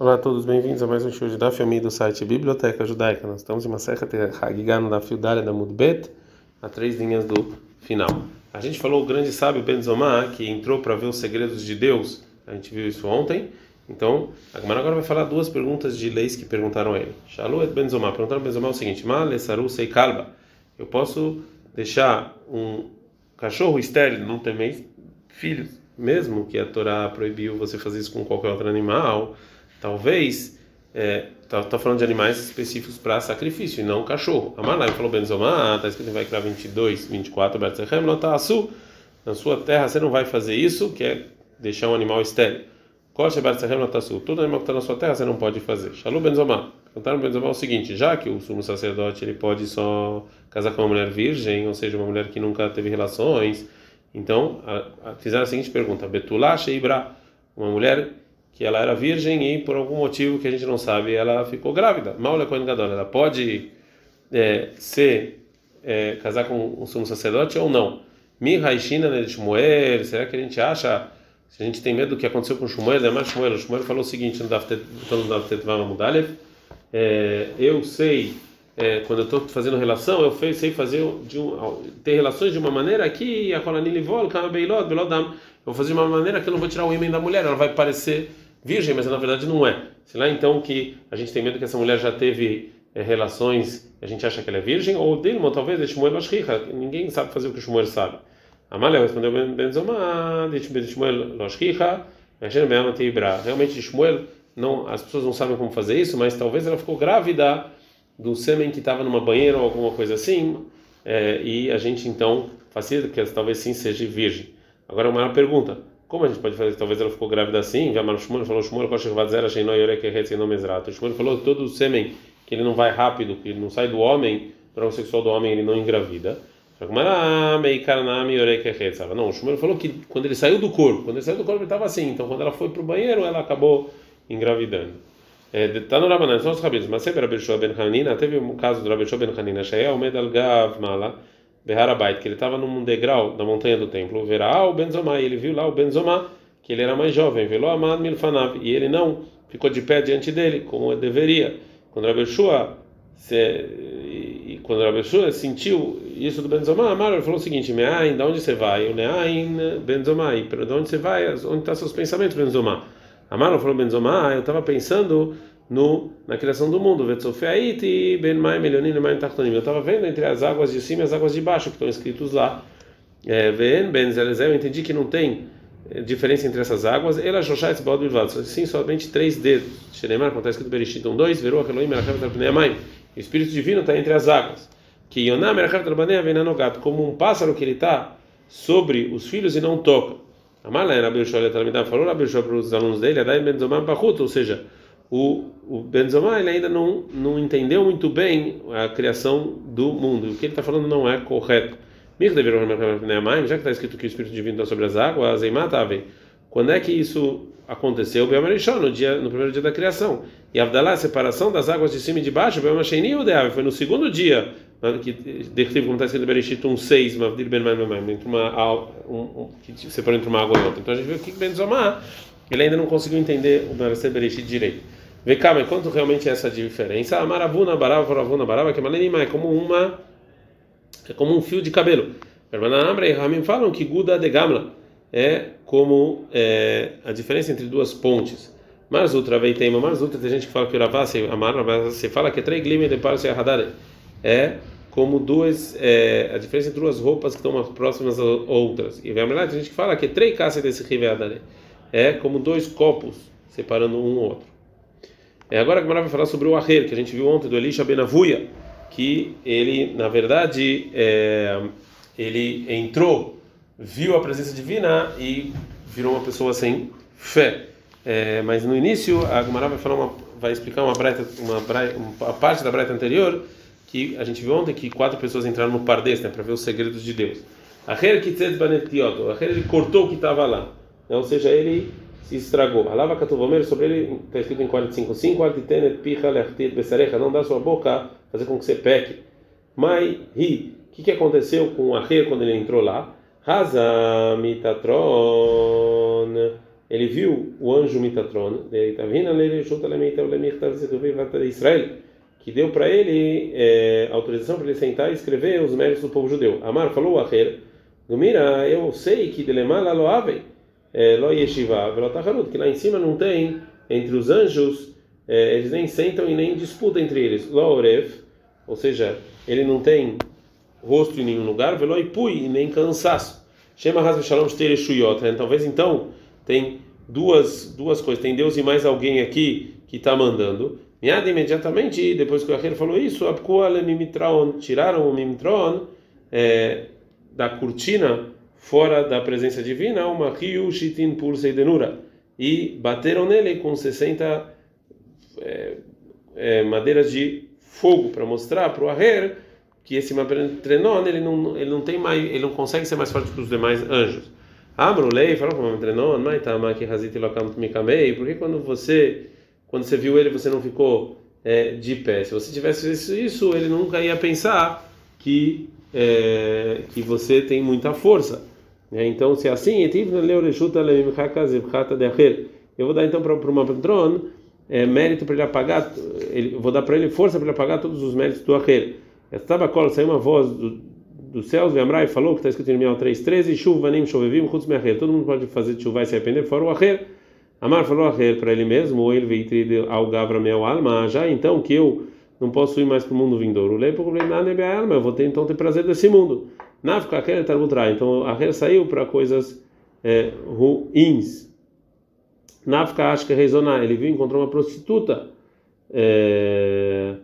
Olá a todos, bem-vindos a mais um show de Daf Yomi do site Biblioteca Judaica. Nós estamos em uma serra Hagigah no Daf Yudalia da Mudbet, a três linhas do final. A gente falou o grande sábio Ben Zomar, que entrou para ver os segredos de Deus. A gente viu isso ontem. Então, agora vai falar duas perguntas de leis que perguntaram a ele. Shalu et Ben Zomar. Perguntaram Ben Zomar o seguinte: Ma lesaru sei kalba. Eu posso deixar um cachorro estéril, não ter filhos, mesmo que a Torá proibiu você fazer isso com qualquer outro animal? Talvez está é, tá falando de animais específicos para sacrifício e não cachorro. Amalai falou Benzomá, está escrito em Vaikra 22, 24, Bertzachem, Lotasu, na sua terra você não vai fazer isso, que é deixar um animal estéreo. Koche Bertzachem, Lotasu, todo animal que está na sua terra você não pode fazer. Shalu Benzomá, perguntaram Benzomá o seguinte, já que o sumo sacerdote ele pode só casar com uma mulher virgem, ou seja, uma mulher que nunca teve relações, então a, a, fizeram a seguinte pergunta, Betulá Sheibra, uma mulher que ela era virgem e por algum motivo que a gente não sabe ela ficou grávida. Maula Kohen Gadol, ela pode é, ser é, casar com um sumo sacerdote ou não? Mi Raishina de Shmuel, será que a gente acha se a gente tem medo do que aconteceu com Shmuel, é mais Shmuel, Shmuel falou o seguinte no Daftet Mudalev, é, eu sei é, quando eu estou fazendo relação, eu sei fazer de um, ter relações de uma maneira que a Kolanilivol, Kama Beilot, Belodam, eu vou fazer de uma maneira que eu não vou tirar o ímã da mulher, ela vai parecer virgem, mas na verdade não é. Sei lá então que a gente tem medo que essa mulher já teve é, relações, a gente acha que ela é virgem, ou Dilma, talvez, de Shmuel Loshriha, ninguém sabe fazer o que o Shmuel sabe. Amália respondeu Benzomá, de Shmuel Loshriha, realmente Shmuel, não, as pessoas não sabem como fazer isso, mas talvez ela ficou grávida do sêmen que estava numa banheira ou alguma coisa assim, é, e a gente então facilita que talvez sim seja virgem. Agora uma pergunta: como a gente pode fazer? Talvez ela ficou grávida assim. O Shmuel falou: Shmuel Shmuel falou todo o sêmen que ele não vai rápido, que ele não sai do homem, para o sexual do homem ele não engravida. Não, o Shmuel falou que quando ele saiu do corpo, quando ele saiu do corpo ele estava assim. Então quando ela foi para o banheiro ela acabou engravidando. Está no Rabanan, são os rabinos. Mas sempre Rabbi Ben Hanina, teve um caso do Rabbi Ben Hanina, Shaya Omed Gav Mala Beharabait, que ele estava num degrau da montanha do templo, verá o Benzomá, e ele viu lá o Benzomá, que ele era mais jovem, velou Amad Milfanav, e ele não ficou de pé diante dele, como deveria. Quando Rabbi Shua, se, quando Rabbi Shua sentiu isso do Benzomá, Amar, ele falou o seguinte, Meain, de onde você vai? O Neain Benzomá, e de onde você vai? Onde estão seus pensamentos, Benzomá? Amar falou Benzomá, eu estava pensando no, na criação do mundo. Eu estava vendo entre as águas de cima e as águas de baixo que estão escritos lá. Eu entendi que não tem diferença entre essas águas. Ela sim, somente três dedos. Xenemar, como está escrito Bereshit 1, 2, Verou Elohim O Espírito Divino está entre as águas. Que como um pássaro que ele está sobre os filhos e não toca. Amalé, Rabi Shoel falou para os alunos dele, Pachut, ou seja, o, o Benzomá ele ainda não, não entendeu muito bem a criação do mundo. O que ele está falando não é correto. Já que está escrito que o Espírito Divino está sobre as águas, quando é que isso aconteceu? No, dia, no primeiro dia da criação. E Avdalá, a separação das águas de cima e de baixo, foi no segundo dia, que descreve como está escrito Bereshit 1,6, entre uma, um, que separou entre uma água e outra. Então a gente vê que Benzomá, ele ainda não conseguiu entender o Bereshit direito. Vê cá, mas quanto realmente é essa diferença? A maravuna barava, maravuna barava, que é como uma é como um fio de cabelo. Permanamra e Ramim falam que Guda de Gamla é como é, a diferença entre duas pontes. Mas outra vez tem mas outra tem gente que fala que o Ravase, Amara, você fala que é três glime de parse Hadare. É como duas é, a diferença entre duas roupas que estão próximas outras. E a verdade tem gente que fala que é três caças desse rive Hadare. É como dois copos separando um outro. É, agora a Gemara vai falar sobre o Aher, que a gente viu ontem do Elisha Benavuia, que ele, na verdade, é, ele entrou, viu a presença divina e virou uma pessoa sem fé. É, mas no início a Gemara vai falar uma, vai explicar uma, breta, uma, uma parte da breta anterior que a gente viu ontem que quatro pessoas entraram no Pardes né, para ver os segredos de Deus. Banetioto, Aher ele cortou o que estava lá, né, ou seja, ele se estragou. Alava Katuvomer, sobre ele está escrito em 45, Altitenet Picha Lechtit Besarecha, não dá sua boca fazer com que você peque. Mai Ri, o que, que aconteceu com Aher quando ele entrou lá? Raza Mitatron ele viu o anjo Mitatron, Israel, que deu para ele é, autorização para ele sentar e escrever os méritos do povo judeu. Amar falou a Gumira, eu sei que delemala loave, é, lo yeshiva, que lá em cima não tem entre os anjos, é, eles nem sentam e nem disputam entre eles. Lo ou seja, ele não tem rosto em nenhum lugar, velo ipui e nem cansaço. Shema Hasbe Shalom. Né? Talvez então tem duas duas coisas. Tem Deus e mais alguém aqui que está mandando. Miada imediatamente, depois que o Acher falou isso, tiraram o Mimitron é, da cortina fora da presença divina, uma Ryu Shitin Pur Seidenura, e bateram nele com 60 é, é, madeiras de fogo para mostrar para o Aher que esse Mabrenon ele não ele não tem mais ele não consegue ser mais forte que os demais anjos. Amrulei falou para o Mabrenon, mas tá que Lokam Mikamei, porque quando você quando você viu ele você não ficou é, de pé. Se você tivesse isso, isso ele nunca ia pensar que é, que você tem muita força. É, então, se é assim, eu vou dar então para o Mabrenon é, mérito para ele apagar, ele, vou dar para ele força para ele apagar todos os méritos do Acher. Estava cola, saiu uma voz do, do céu, Vemrai falou, que está escrito em Mial 3,13, Chuvanim, Chovevim, Chutz Meacher. Todo mundo pode fazer chuva e se arrepender, fora o Acher. Amar falou Acher para ele mesmo, ou ele veio ao Gavra Mel Alma, já então que eu não posso ir mais para o mundo vindouro. Lei alma, eu vou ter então ter prazer desse mundo. Nafka Acher Tarbutrai. Então Acher saiu para coisas é, ruins. Nafka que rezonar. Ele viu, encontrou uma prostituta. É,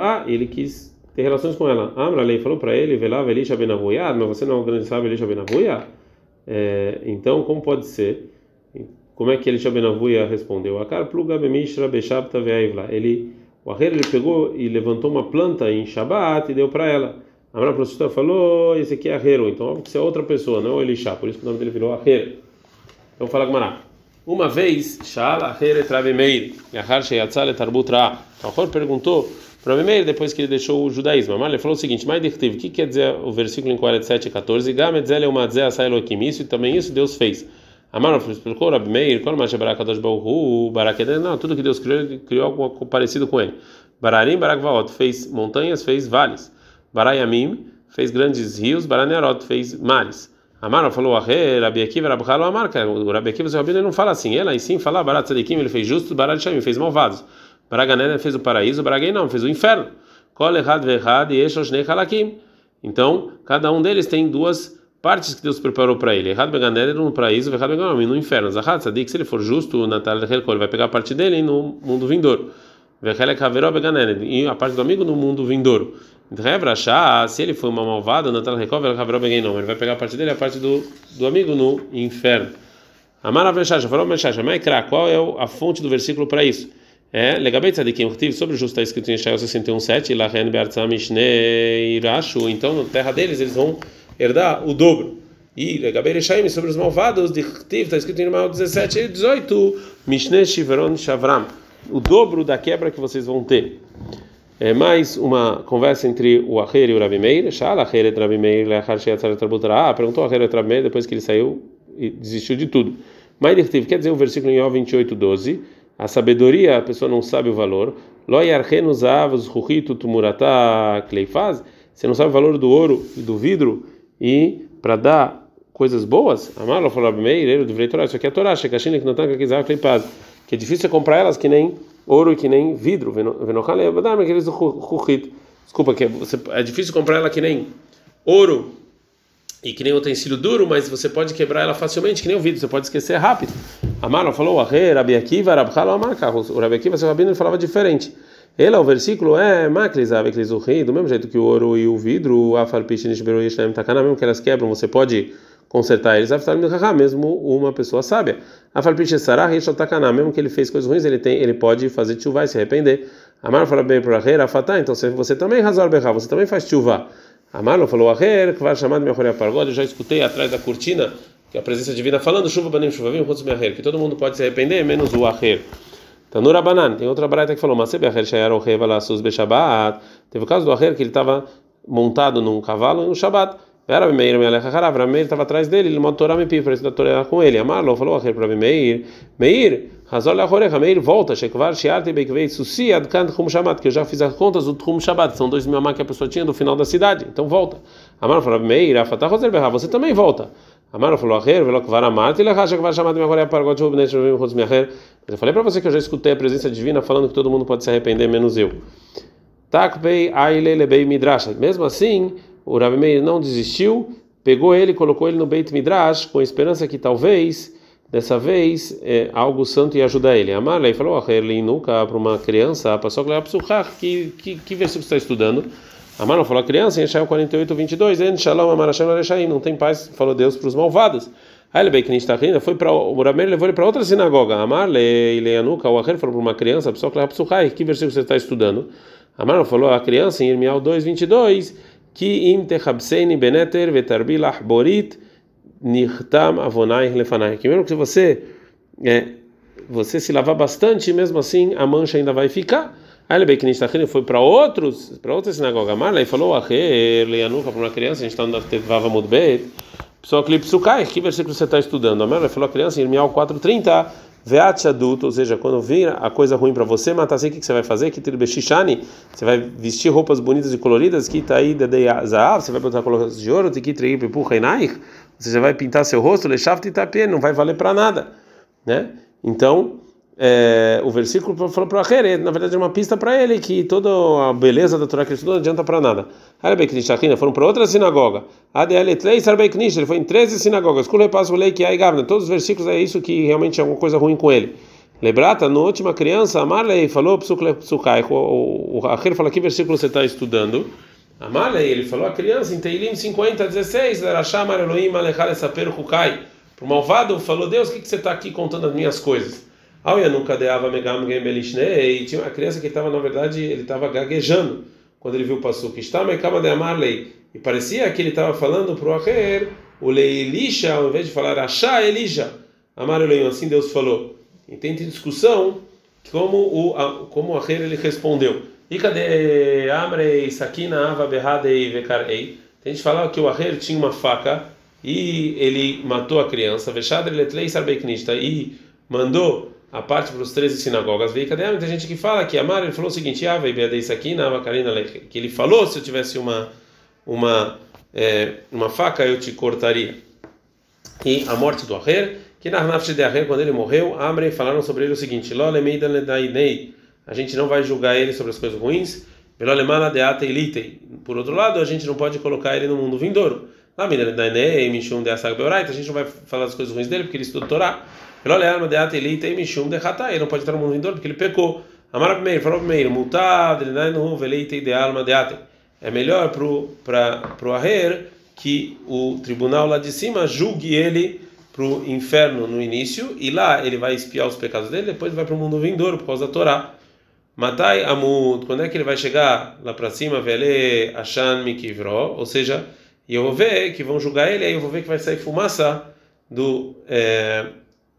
ah, ele quis ter relações com ela. Amra lei falou para ele, velava Elisha benavuia, mas você não é o grande sábio Elisha benavuia? É, então, como pode ser? Como é que Elisha benavuia respondeu? Akar pluga bemishra ve'aivla. Ele, o Aher, ele pegou e levantou uma planta em Shabat e deu para ela. Amra prostituta falou, esse aqui é Ahero, então óbvio que isso é outra pessoa, não é o Elisha, por isso que o nome dele virou Aher. Então fala Gmará. Uma vez, Shala Aher etrave meir, Yahar sheyatzal etarbutra. O Aher perguntou para Meir, depois que ele deixou o judaísmo, Amar, ele falou o seguinte: Mas o que quer dizer o versículo em 47 e 14? Gametzel é uma asai Elohim, isso e também isso Deus fez. Amar explicou Rabi Meir, qual mais Barakadosh Bauru, Barakedem, não, tudo que Deus criou, criou algo parecido com ele. Bararim, Barakvaot, fez montanhas, fez vales. Barayamim, fez grandes rios. Baranerot, fez mares. Amar falou, Ahe, Rabi Akiva, Rabi Halo, Amar, o Rabi Akiva, seu Rabino, não fala assim, ela em sim fala Barat Tzadikim, ele fez justos, Barat Shamim, fez malvados. Baraganena fez o paraíso, Baraguei não, fez o inferno. Kol errad verrad e eshoshne halakim. Então, cada um deles tem duas partes que Deus preparou para ele. Errad beganeda no paraíso, errad beganom no inferno. Zahad sadik, se ele for justo, Natal ele vai pegar a parte dele no mundo vindouro. Vechelek haveró beganeda e a parte do amigo no mundo vindouro. Se ele for uma malvada, Natal Rekov, ele vai pegar a parte dele, a parte do, do amigo no inferno. Amar Aveshasha, falou Aveshasha, Maikra, qual é a fonte do versículo para isso? É, Legabei Tzadikim, sobre o justo está escrito em Ishael 61.7, Lachen Be'artzam Mishnei Irashu, então na terra deles eles vão herdar o dobro. E Legabei Rechaim, sobre os malvados, de está escrito em Irmael 17 e 18, Mishnei Shiveron Shavram, o dobro da quebra que vocês vão ter. É mais uma conversa entre o Aher e o Rabi Meir. Shala Aher et Rabi Meir, Lechar Sheyatzar. Ah, perguntou o Aher et Rabi Meir depois que ele saiu e desistiu de tudo. Mas quer dizer o versículo em Ó 28, 12. A sabedoria, a pessoa não sabe o valor. Lo yarchenu zavos ruhito tumurata kleifaz. Você não sabe o valor do ouro e do vidro e para dar coisas boas? Amalo falou Rabi Meir, ele deveria Torá. Isso aqui é Torá. Shekashina que que kleifaz. Que é difícil comprar elas que nem ouro que nem vidro. Desculpa, que é difícil comprar ela que nem ouro e que nem utensílio duro, mas você pode quebrar ela facilmente, que nem o vidro, você pode esquecer rápido. Amaro falou. O rabino, falava diferente. Ele, o versículo é o do mesmo jeito que o ouro e o vidro, Afar Pishinish Beru Yeshem Takana, mesmo que elas quebram, você pode consertar eles, mesmo uma pessoa sábia. Mesmo que ele fez coisas ruins, ele tem, ele pode fazer chuva e se arrepender. Amar fala bem para a Afatá, então você também razor berra, você também faz chuva. Amar falou a que vai chamar de minha pargode, eu já escutei atrás da cortina que a presença divina falando chuva banim chuva vim que todo mundo pode se arrepender, menos o aher. Tanura Banan, tem outra barata que falou, mas Aher Shayar Oheva Lassus Beshabat. Teve o caso do Aher que ele estava montado num cavalo no Shabat. Era Meir, Melecha Harav, Meir estava atrás dele, ele mandou Torá me para estudar Torá com ele. Amarlo falou a para Meir, Meir, Hazol Lachorecha, Meir, volta, Shekvar, Shiarte, Bekvei, Susi, Adkan, Tchum Shabbat, que eu já fiz as contas do Tchum Shabbat, são dois mil que a pessoa tinha do final da cidade, então volta. Amarlo falou Meir, Afatah Roser Berra, você também volta. Amarlo falou Acher, Velo Kvar Amat, ele acha que vai chamar de minha glória para God, Jubnet, Jubim, Chutz Miacher. Mas eu falei para você que eu já escutei a presença divina falando que todo mundo pode se arrepender, menos eu. Takbei, Aile, Lebei, Midrash. Mesmo assim, o Rabi Meir não desistiu pegou ele e colocou ele no Beit Midrash com a esperança que talvez dessa vez é, algo santo ia ajudar ele. Amarlei falou a nunca para uma criança, passou a que que que versículo está estudando? Amar falou a criança em Ishael 48, 22, En Shalom Amar não tem paz, falou Deus para os malvados. Aí ele bem está rindo, foi para o Rameir levou ele para outra sinagoga. Amar Leianuka, o Acher falou para uma criança, pessoa que versículo você está estudando? Amar falou a criança em Irmial 2, 22 que im techabseini beneter vetarbilach borit nirtam avonai lefanai. Que mesmo que você é, você se lavar bastante, mesmo assim a mancha ainda vai ficar. Aí ele foi para outros, para outra sinagoga, Marla, e falou, Leanuca, para uma criança, a gente está no Tevava pessoal que que versículo você está estudando? A Marla falou a criança, Irmial 4:30, Veat adulto, ou seja, quando vir a coisa ruim para você, matasei, o que você vai fazer? Que shishani, você vai vestir roupas bonitas e coloridas, que tá aí de zahav, você vai botar colocações de ouro, que trei você já vai pintar seu rosto, lechaft itapie, não vai valer para nada, né? Então, é, o versículo falou para Acher, na verdade é uma pista para ele que toda a beleza da Torá que ele estudou não adianta para nada. Foram para outra sinagoga. Ele foi em 13 sinagogas. Todos os versículos é isso que realmente é alguma coisa ruim com ele. Lebrata, na última criança, Amarlei falou. O Acher fala que versículo você está estudando. Amarlei, ele falou a criança em Teilim 50, 16. Para o malvado, falou Deus, o que, que você está aqui contando as minhas coisas? E tinha uma criança que estava, na verdade, ele estava gaguejando quando ele viu o Pasuk. E parecia que ele estava falando para o Acher, o Leilisha, ao invés de falar Achá Elija, Amarleio, assim Deus falou. E tem discussão como o, como o Acher ele respondeu. E cadê Amrei, Sakina, Ava, Berradei, Vekarei? Tem gente falar que o Acher tinha uma faca e ele matou a criança, Veshadre Letlei Sarbeiknista, e mandou a parte para os 13 sinagogas. Veio? Tem gente que fala que Amar ele falou o seguinte: Ah, isso aqui na que ele falou se eu tivesse uma uma é, uma faca eu te cortaria. E a morte do Aher, que na nafsh de Aher quando ele morreu, Amre falaram sobre ele o seguinte: a gente não vai julgar ele sobre as coisas ruins. Por outro lado, a gente não pode colocar ele no mundo vindouro. A gente não vai falar das coisas ruins dele porque ele estudou Torá. Ele não pode estar no mundo vindouro porque ele pecou. Amar Meir, falou Meir, multad, de alma de É melhor para o Aher que o tribunal lá de cima julgue ele para o inferno no início e lá ele vai espiar os pecados dele, depois vai para o mundo vindouro por causa da Torá. Matai Amud, quando é que ele vai chegar lá para cima? Vele Ashan Mikivro, ou seja, eu vou ver que vão julgar ele, aí eu vou ver que vai sair fumaça do. É,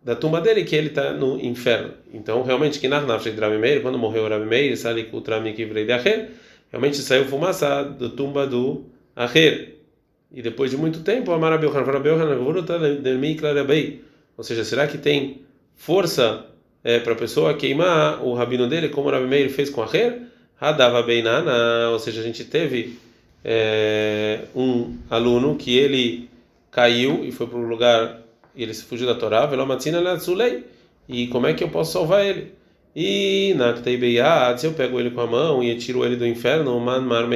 da tumba dele que ele está no inferno. Então, realmente, que Narnaf de Rabi Meir, quando morreu o Rabi Meir, Salikut Rami Kivrei de Acher, realmente saiu fumaça da tumba do Acher. E depois de muito tempo, ou seja, será que tem força é, para a pessoa queimar o rabino dele, como o Rabi Meir fez com Acher? Hadava Beinana, ou seja, a gente teve é, um aluno que ele caiu e foi para um lugar e ele se fugiu da Torá, velomatzina leatzulei. E como é que eu posso salvar ele? E na se eu pego ele com a mão e tiro ele do inferno, man mar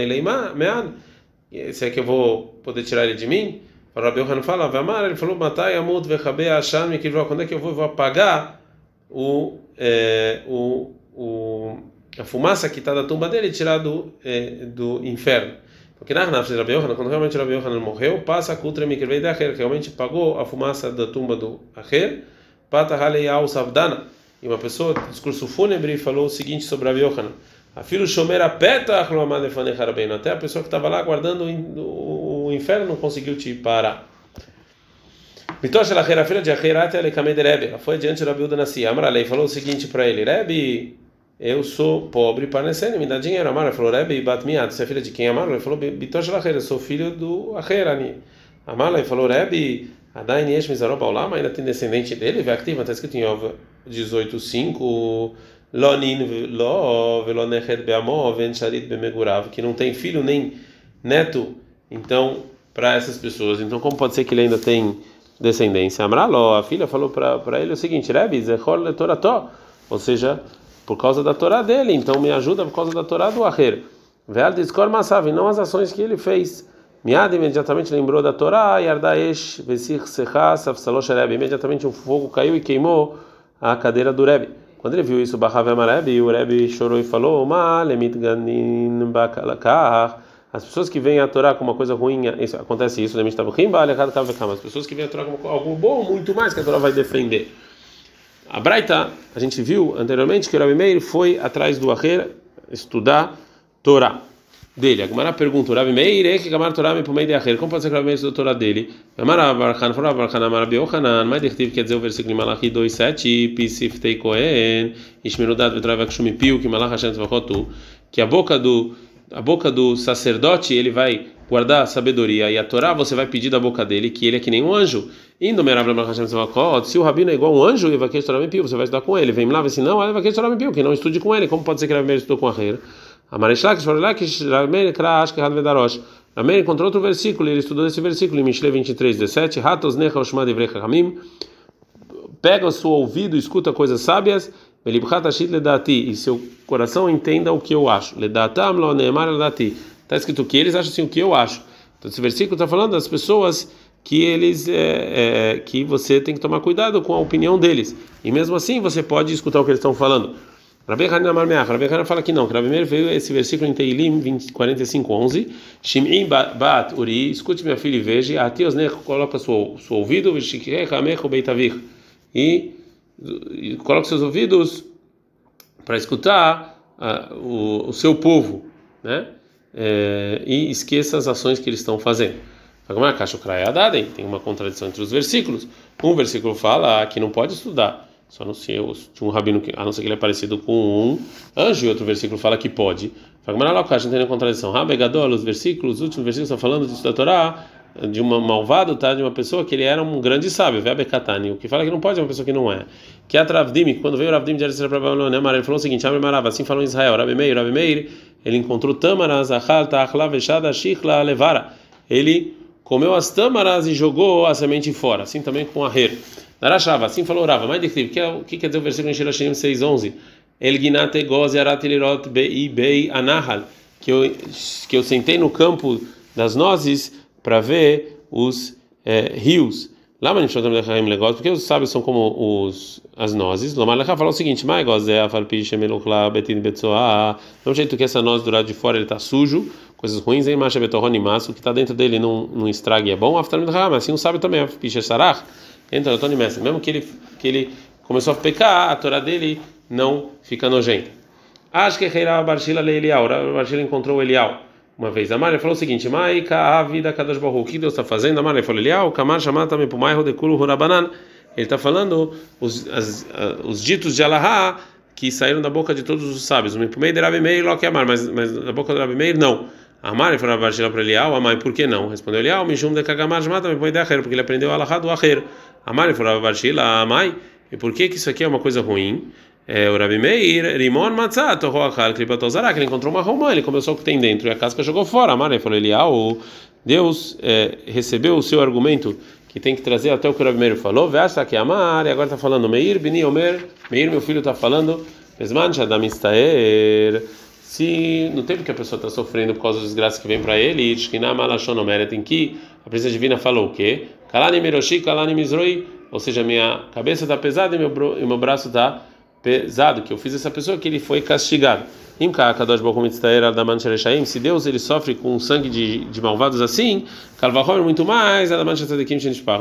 se é que eu vou poder tirar ele de mim? O Rabi Yohanan fala, Vamar, ele falou, matai amut vechabe ashan mikivro, quando é que eu vou, vou apagar o, é, o, o, a fumaça que está da tumba dele e tirar do, é, do inferno? Porque na Hanaf de Rabi Yohanan, quando realmente Rabi Yohanan morreu, passa a Kutra Mikirvei de Acher, realmente pagou a fumaça da tumba do Acher, Pata Haleyau Savdana. E uma pessoa, discurso fúnebre, falou o seguinte sobre Rabi Yohanan: A filho Shomer Apeta Até a pessoa que estava lá guardando o inferno não conseguiu te parar. Mitosh Lacher, a filha de Acher, Ate Alekame de Rebbe. Foi diante de Rabi Uda Nassi. Amralei falou o seguinte para ele: Rebbe eu sou pobre para nascer, me dá dinheiro. Amar, ele falou, Rebbe, Batmiat, você é filha de quem? Amar, ele falou, Bitosh Lacher, eu sou filho do Acherani. Amar, ele falou, Rebbe, Adain Yesh Mizarob Aulam, ainda tem descendente dele, vai activa, está escrito em 18.5, Lonin Lo, Velonechet Beamov, Ven Sharit Bemegurav, que não tem filho nem neto, então, para essas pessoas. Então, como pode ser que ele ainda tem descendência? Amraló, a filha falou para ele o seguinte: Rebbe, Zechor le Torató, ou seja, por causa da Torá dele, então me ajuda por causa da Torá do Aher. Veal discor masav, não as ações que ele fez. Miad imediatamente lembrou da Torá, Yardaesh, Vesich Sechas, Afsalosh Rebbe. Imediatamente um fogo caiu e queimou a cadeira do Rebbe. Quando ele viu isso, Bahav Rebbe, o Rebbe chorou e falou: Ma lemit ganin bakalakah. As pessoas que veem a Torá como uma coisa ruim, isso, acontece isso, as pessoas que veem a Torá como algo bom, muito mais que a Torá vai defender. A Braita, a gente viu anteriormente que o Rabi Meir foi atrás do Aher estudar Torá dele. A Gemara pergunta, Rabi Meir, é que Gamar Torá me meio de Aher, como pode ser que o Rabi Meir estudou Torá dele? Gamara Barchan, falou Barchan, Amar Rabi Yochanan, mais detivo quer dizer o versículo em Malachi 2.7, Pisif Tei Kohen, Ishmerudat Vetrav Akshumi Piu, que Malach Hashem Tvachotu, que a boca do a boca do sacerdote ele vai guardar a sabedoria e a Torá você vai pedir da boca dele que ele é que nem um anjo. Indo se o rabino é igual um anjo, você vai estudar com ele. Vem lá, se não, querer me pio, que não estude com ele. Como pode ser que Rabi estudou com a Reira? A Marishlak, Shorelak, Rameir, Krash, Kerad Vedarosh. Rameir encontrou outro versículo, ele estudou esse versículo em Mishle 23, 17. Ratos Necha Oshma Devrecha Hamim. Pega o seu ouvido, escuta coisas sábias e seu coração entenda o que eu acho. Está escrito que eles acham assim o que eu acho. Então esse versículo está falando das pessoas que eles é, é, que você tem que tomar cuidado com a opinião deles. E mesmo assim você pode escutar o que eles estão falando. Rabi Hanan fala que não. Meir veio esse versículo em Teilim 45:11. Shim'im bat uri, escute minha filha e veja. Atios ne coloca seu seu ouvido, beitavich. E coloque seus ouvidos para escutar o, o, seu povo, né? É, e esqueça as ações que eles estão fazendo. Tem uma contradição entre os versículos. Um versículo fala que não pode estudar, só seu, de um rabino a não ser que ele é parecido com um anjo, e outro versículo fala que pode. Fala, não tem contradição. Rabegadol, os versículos, os últimos versículos estão falando de estudar a Torá, de uma malvado, tá? De uma pessoa que ele era um grande sábio, Vebekatani, o que fala que não pode é uma pessoa que não é. Que é a Travdim, quando veio o Ravdim de Eretz para Babilônia, ele falou o seguinte: Abre Marava, assim falou em Israel, Rabi Meir, Rabi Meir, ele encontrou tamaras, achal, ta'achla, vechada, shichla, levara. Ele comeu as tamaras e jogou a semente fora, assim também com a rer. Narashava, assim falou Rava, mais de que o que quer dizer o versículo em Shirashim 6:11? El ginate goz yarat lirot bei bei anahal, que eu que eu sentei no campo das nozes para ver os é, rios. Lá porque os sábios são como os as nozes. Lomalecha fala o seguinte: Mai é a falpiche melukla betin betzoa. Do jeito que essa noz do lado de fora ele está sujo, coisas ruins em marcha betorroni mas o que está dentro dele não, não estrague é bom. Mas assim o sábio também piche sarach entra Tony Messi. Mesmo que ele que ele começou a pecar, a Torá dele não fica nojenta. Acho que Reira Barshila le Elial. Barshila encontrou Elial uma vez. Amália falou o seguinte: Maika, a vida Baruch o que Deus está fazendo? Amália falou: Elial, Kamar Shamata me pumairo de Kulu Hurabanan. Ele está falando os, as, os ditos de Allahá que saíram da boca de todos os sábios. O Mipumei de Rabi Meir, Loki Amar, mas, da boca de Rabi Meir, não. Amar, ele falou para Elial, Amai, por que não? Respondeu Elial, Mishum de Kagamar Shamata me pumairo de Acher, porque ele aprendeu Allahá do Acher. Amar, ele falou para Amai, e por que que isso aqui é uma coisa ruim? É, o Rabi Meir, Rimon Matzah, Torroachal, que ele encontrou uma romã, ele começou o que tem dentro e a casca jogou fora. Amar, falou, Elial, Deus é, recebeu o seu argumento que tem que trazer até o que o Rabi Meir falou, Vesta que Amar, e agora está falando Meir, Bini Omer, Meir, meu filho, está falando, Esman Shadam Istaer, se no tempo que a pessoa está sofrendo por causa das desgraças que vem para ele, Shkina Malashon Omeret, em que a presença divina falou o quê? Kalani Miroshi, Kalani Mizroi, ou seja, minha cabeça está pesada e meu, e meu braço está pesado que eu fiz essa pessoa que ele foi castigado. Se Deus ele sofre com sangue de, de malvados assim, muito mais,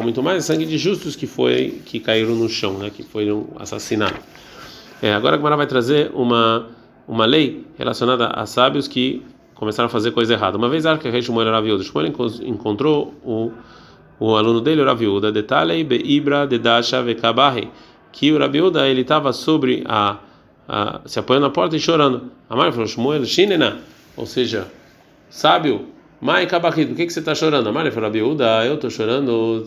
muito mais sangue de justos que foi que caíram no chão, né, que foram assassinados. É, agora a Gemara vai trazer uma uma lei relacionada a sábios que começaram a fazer coisa errada. Uma vez Arca Rei Shmuel era viúdo. Shmuel encontrou o o aluno dele era viúda. Detalhe Ibra Dedasha Vekabahe que o Rabiuda ele estava sobre a, ah, se apoiando na porta e chorando. Amar falou, Shmuel, Shinena, ou seja, sábio, Mai Kabachit, por que, que você está chorando? Amar falou, Abiúda, eu estou chorando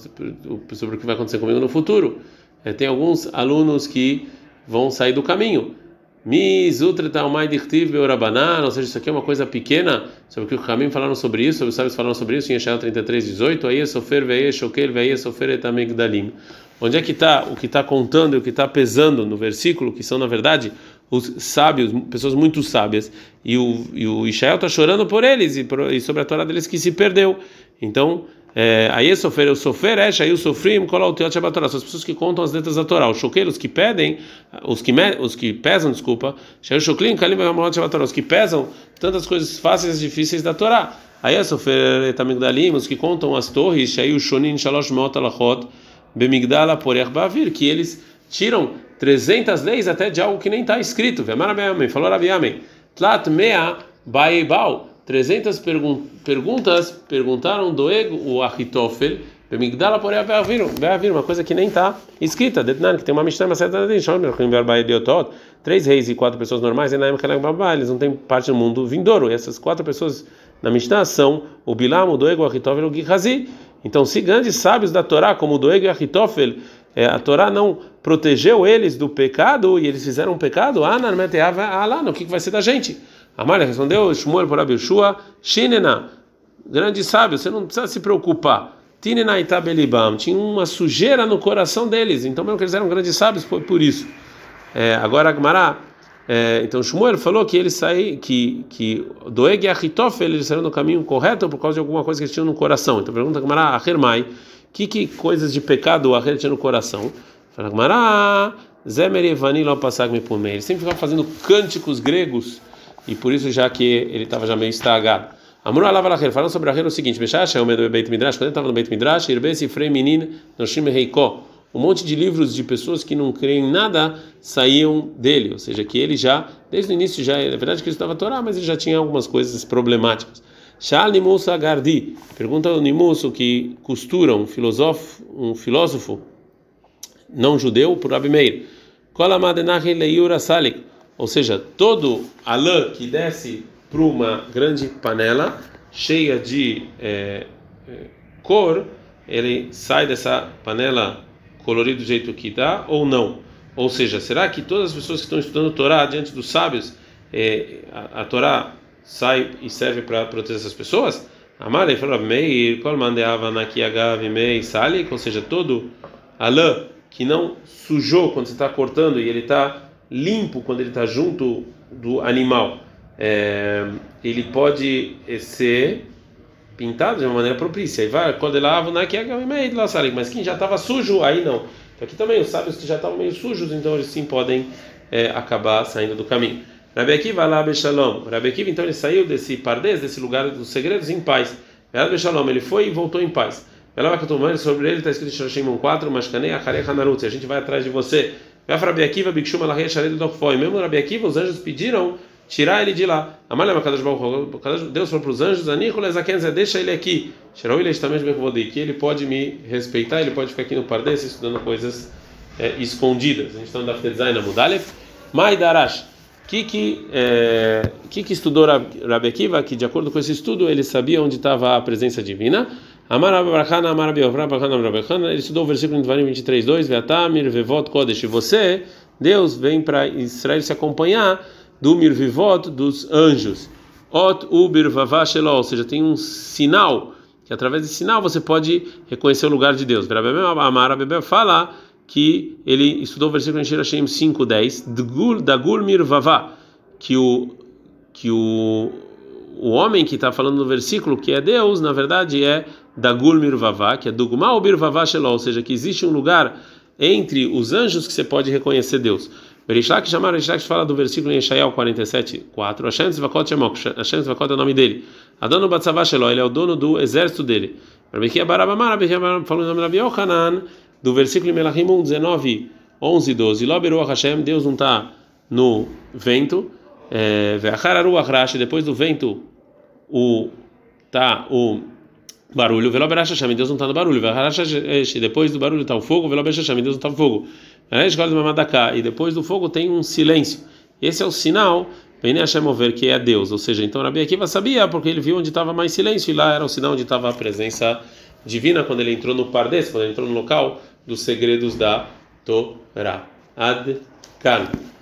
sobre o que vai acontecer comigo no futuro. É, tem alguns alunos que vão sair do caminho. Ou seja, isso aqui é uma coisa pequena, sobre o que o caminho falaram sobre isso, sobre os sábios falaram sobre isso em Yeshaya 33, 18, aí é sofer veie shokel veie sofer etamigdalim. Onde é que está o que está contando e o que está pesando no versículo, que são na verdade os sábios, pessoas muito sábias, e o, e o Ishael está chorando por eles e, por, e sobre a Torá deles que se perdeu. Então, é, aí é sofrer, o sofrer é, aí o sofrim, colar o Torá. São as pessoas que contam as letras da Torá. Os choqueiros que pedem, os que, os que pesam, desculpa, os que pesam tantas coisas fáceis e difíceis da Torá. Aí é sofrer também dalim, os que contam as torres, aí o shonin shalosh meot alachot, bemigdala porech bavir, que eles tiram 300 leis até de algo que nem está escrito. Falou Rabi Amém. Tlat mea baebal. 300 pergun perguntas perguntaram do ego o Achitofel, Bemigdala porém Beavir, uma coisa que nem está escrita, Detnan, que tem uma Mishnah, uma certa três reis e quatro pessoas normais, eles não têm parte do mundo vindouro. E essas quatro pessoas na Mishnah são o Bilam, o Doego, o Achitofel e o Gihazi. Então, se grandes sábios da Torá, como o Doego e o Achitofel, é, a Torá não protegeu eles do pecado e eles fizeram um pecado, ah, não, o que vai ser da gente? Amália respondeu, Shmuel por Abishua, Shinena, grande sábio, você não precisa se preocupar. Tinena itabelibam, tinha uma sujeira no coração deles, então mesmo que eles eram grandes sábios, foi por isso. É, agora Agmará, é, então Shmuel falou que eles saíram, que que Doeg e eles saíram no caminho correto por causa de alguma coisa que eles tinham no coração. Então pergunta Agmará, Ahermai, que que coisas de pecado o Aher tinha no coração? Fala Ele sempre ficava fazendo cânticos gregos e por isso já que ele estava já meio estragado. Amor alava falando sobre a o seguinte, Meshash, o medo Beit Midrash, quando ele estava no Beit Midrash, Irbes e Frei Menin, Noshim Reiko, um monte de livros de pessoas que não creem em nada saíam dele, ou seja, que ele já, desde o início já, é verdade que ele estava a Torá, mas ele já tinha algumas coisas problemáticas. Shal Nimus Agardi, pergunta ao Nimus, que costura um filósofo, um filósofo não judeu, por Abimeir. Ou seja, todo a lã que desce para uma grande panela cheia de é, cor, ele sai dessa panela colorido do jeito que dá ou não? Ou seja, será que todas as pessoas que estão estudando Torá diante dos sábios, é, a, a Torá sai e serve para proteger essas pessoas? Amalei falou, Meir, qual mandeava nakiagav mei salik, ou seja, todo a lã que não sujou quando você está cortando e ele está limpo quando ele está junto do animal, é, ele pode ser pintado de uma maneira propícia. E vai quando ele lava na que é mas quem já estava sujo aí não. Então aqui também os sábios que já estavam meio sujos, então eles sim podem é, acabar saindo do caminho. Rabi Akiva lá Beshalom. Rabi Akiva então ele saiu desse pardês, desse lugar dos segredos em paz. Beshalom, ele foi e voltou em paz. Ela vai sobre ele está escrito Shimon 4, Mashkanei Acharei Hanarut. A gente vai atrás de você. Rabi Akiva, Bikshum Alahei Shared Dokfoi. Mesmo Rabi Akiva, os anjos pediram tirar ele de lá. Amalha Deus falou para os anjos: Anicholes Akenze, deixa ele aqui. Tirou ele também que ele pode me respeitar, ele pode ficar aqui no Pardes estudando coisas é, escondidas. A gente está no Dafte Design Mudalev. Mai Darash. Que que, é, que que estudou Rabi Akiva? Que de acordo com esse estudo ele sabia onde estava a presença divina. Amar Abrahana, Amar Abrahana, ele estudou o versículo em Devarim 23, 2, Veatamir, Vevot, Kodesh, você, Deus, vem para Israel se acompanhar do Mirvivot, dos anjos. Ot Ubir Vavashelo, ou seja, tem um sinal, que através desse sinal você pode reconhecer o lugar de Deus. Amar Abebe fala que ele estudou o versículo em Shirashim 5, 10, da Gulmir Vavá, que o, que o o homem que está falando no versículo, que é Deus, na verdade é Dagul Mirvavá, que é Dugma Birvavá Shelol, ou seja, que existe um lugar entre os anjos que você pode reconhecer Deus. Berishlak chamar Berishlak fala do versículo em Eshael 47, 4. Hashem Zvakot Shemok, Hashem Zvakot é o nome dele. Adono Batzavá Shelol, ele é o dono do exército dele. Rabikia Barabamar, Rabikia falando no nome de Yohanan, do versículo em Melachim 1, 19, 11 e 12. Loberu Hashem, Deus não está no vento. É, depois do vento, o tá o barulho, Deus não está no barulho, depois do barulho está o fogo, Deus não está no fogo. E depois do fogo tem um silêncio. Esse é o sinal, Bene Hashem que é Deus. Ou seja, então Rabi Akiva sabia porque ele viu onde estava mais silêncio e lá era o sinal onde estava a presença divina quando ele entrou no Pardes, quando ele entrou no local dos segredos da Torá. Ad Kan.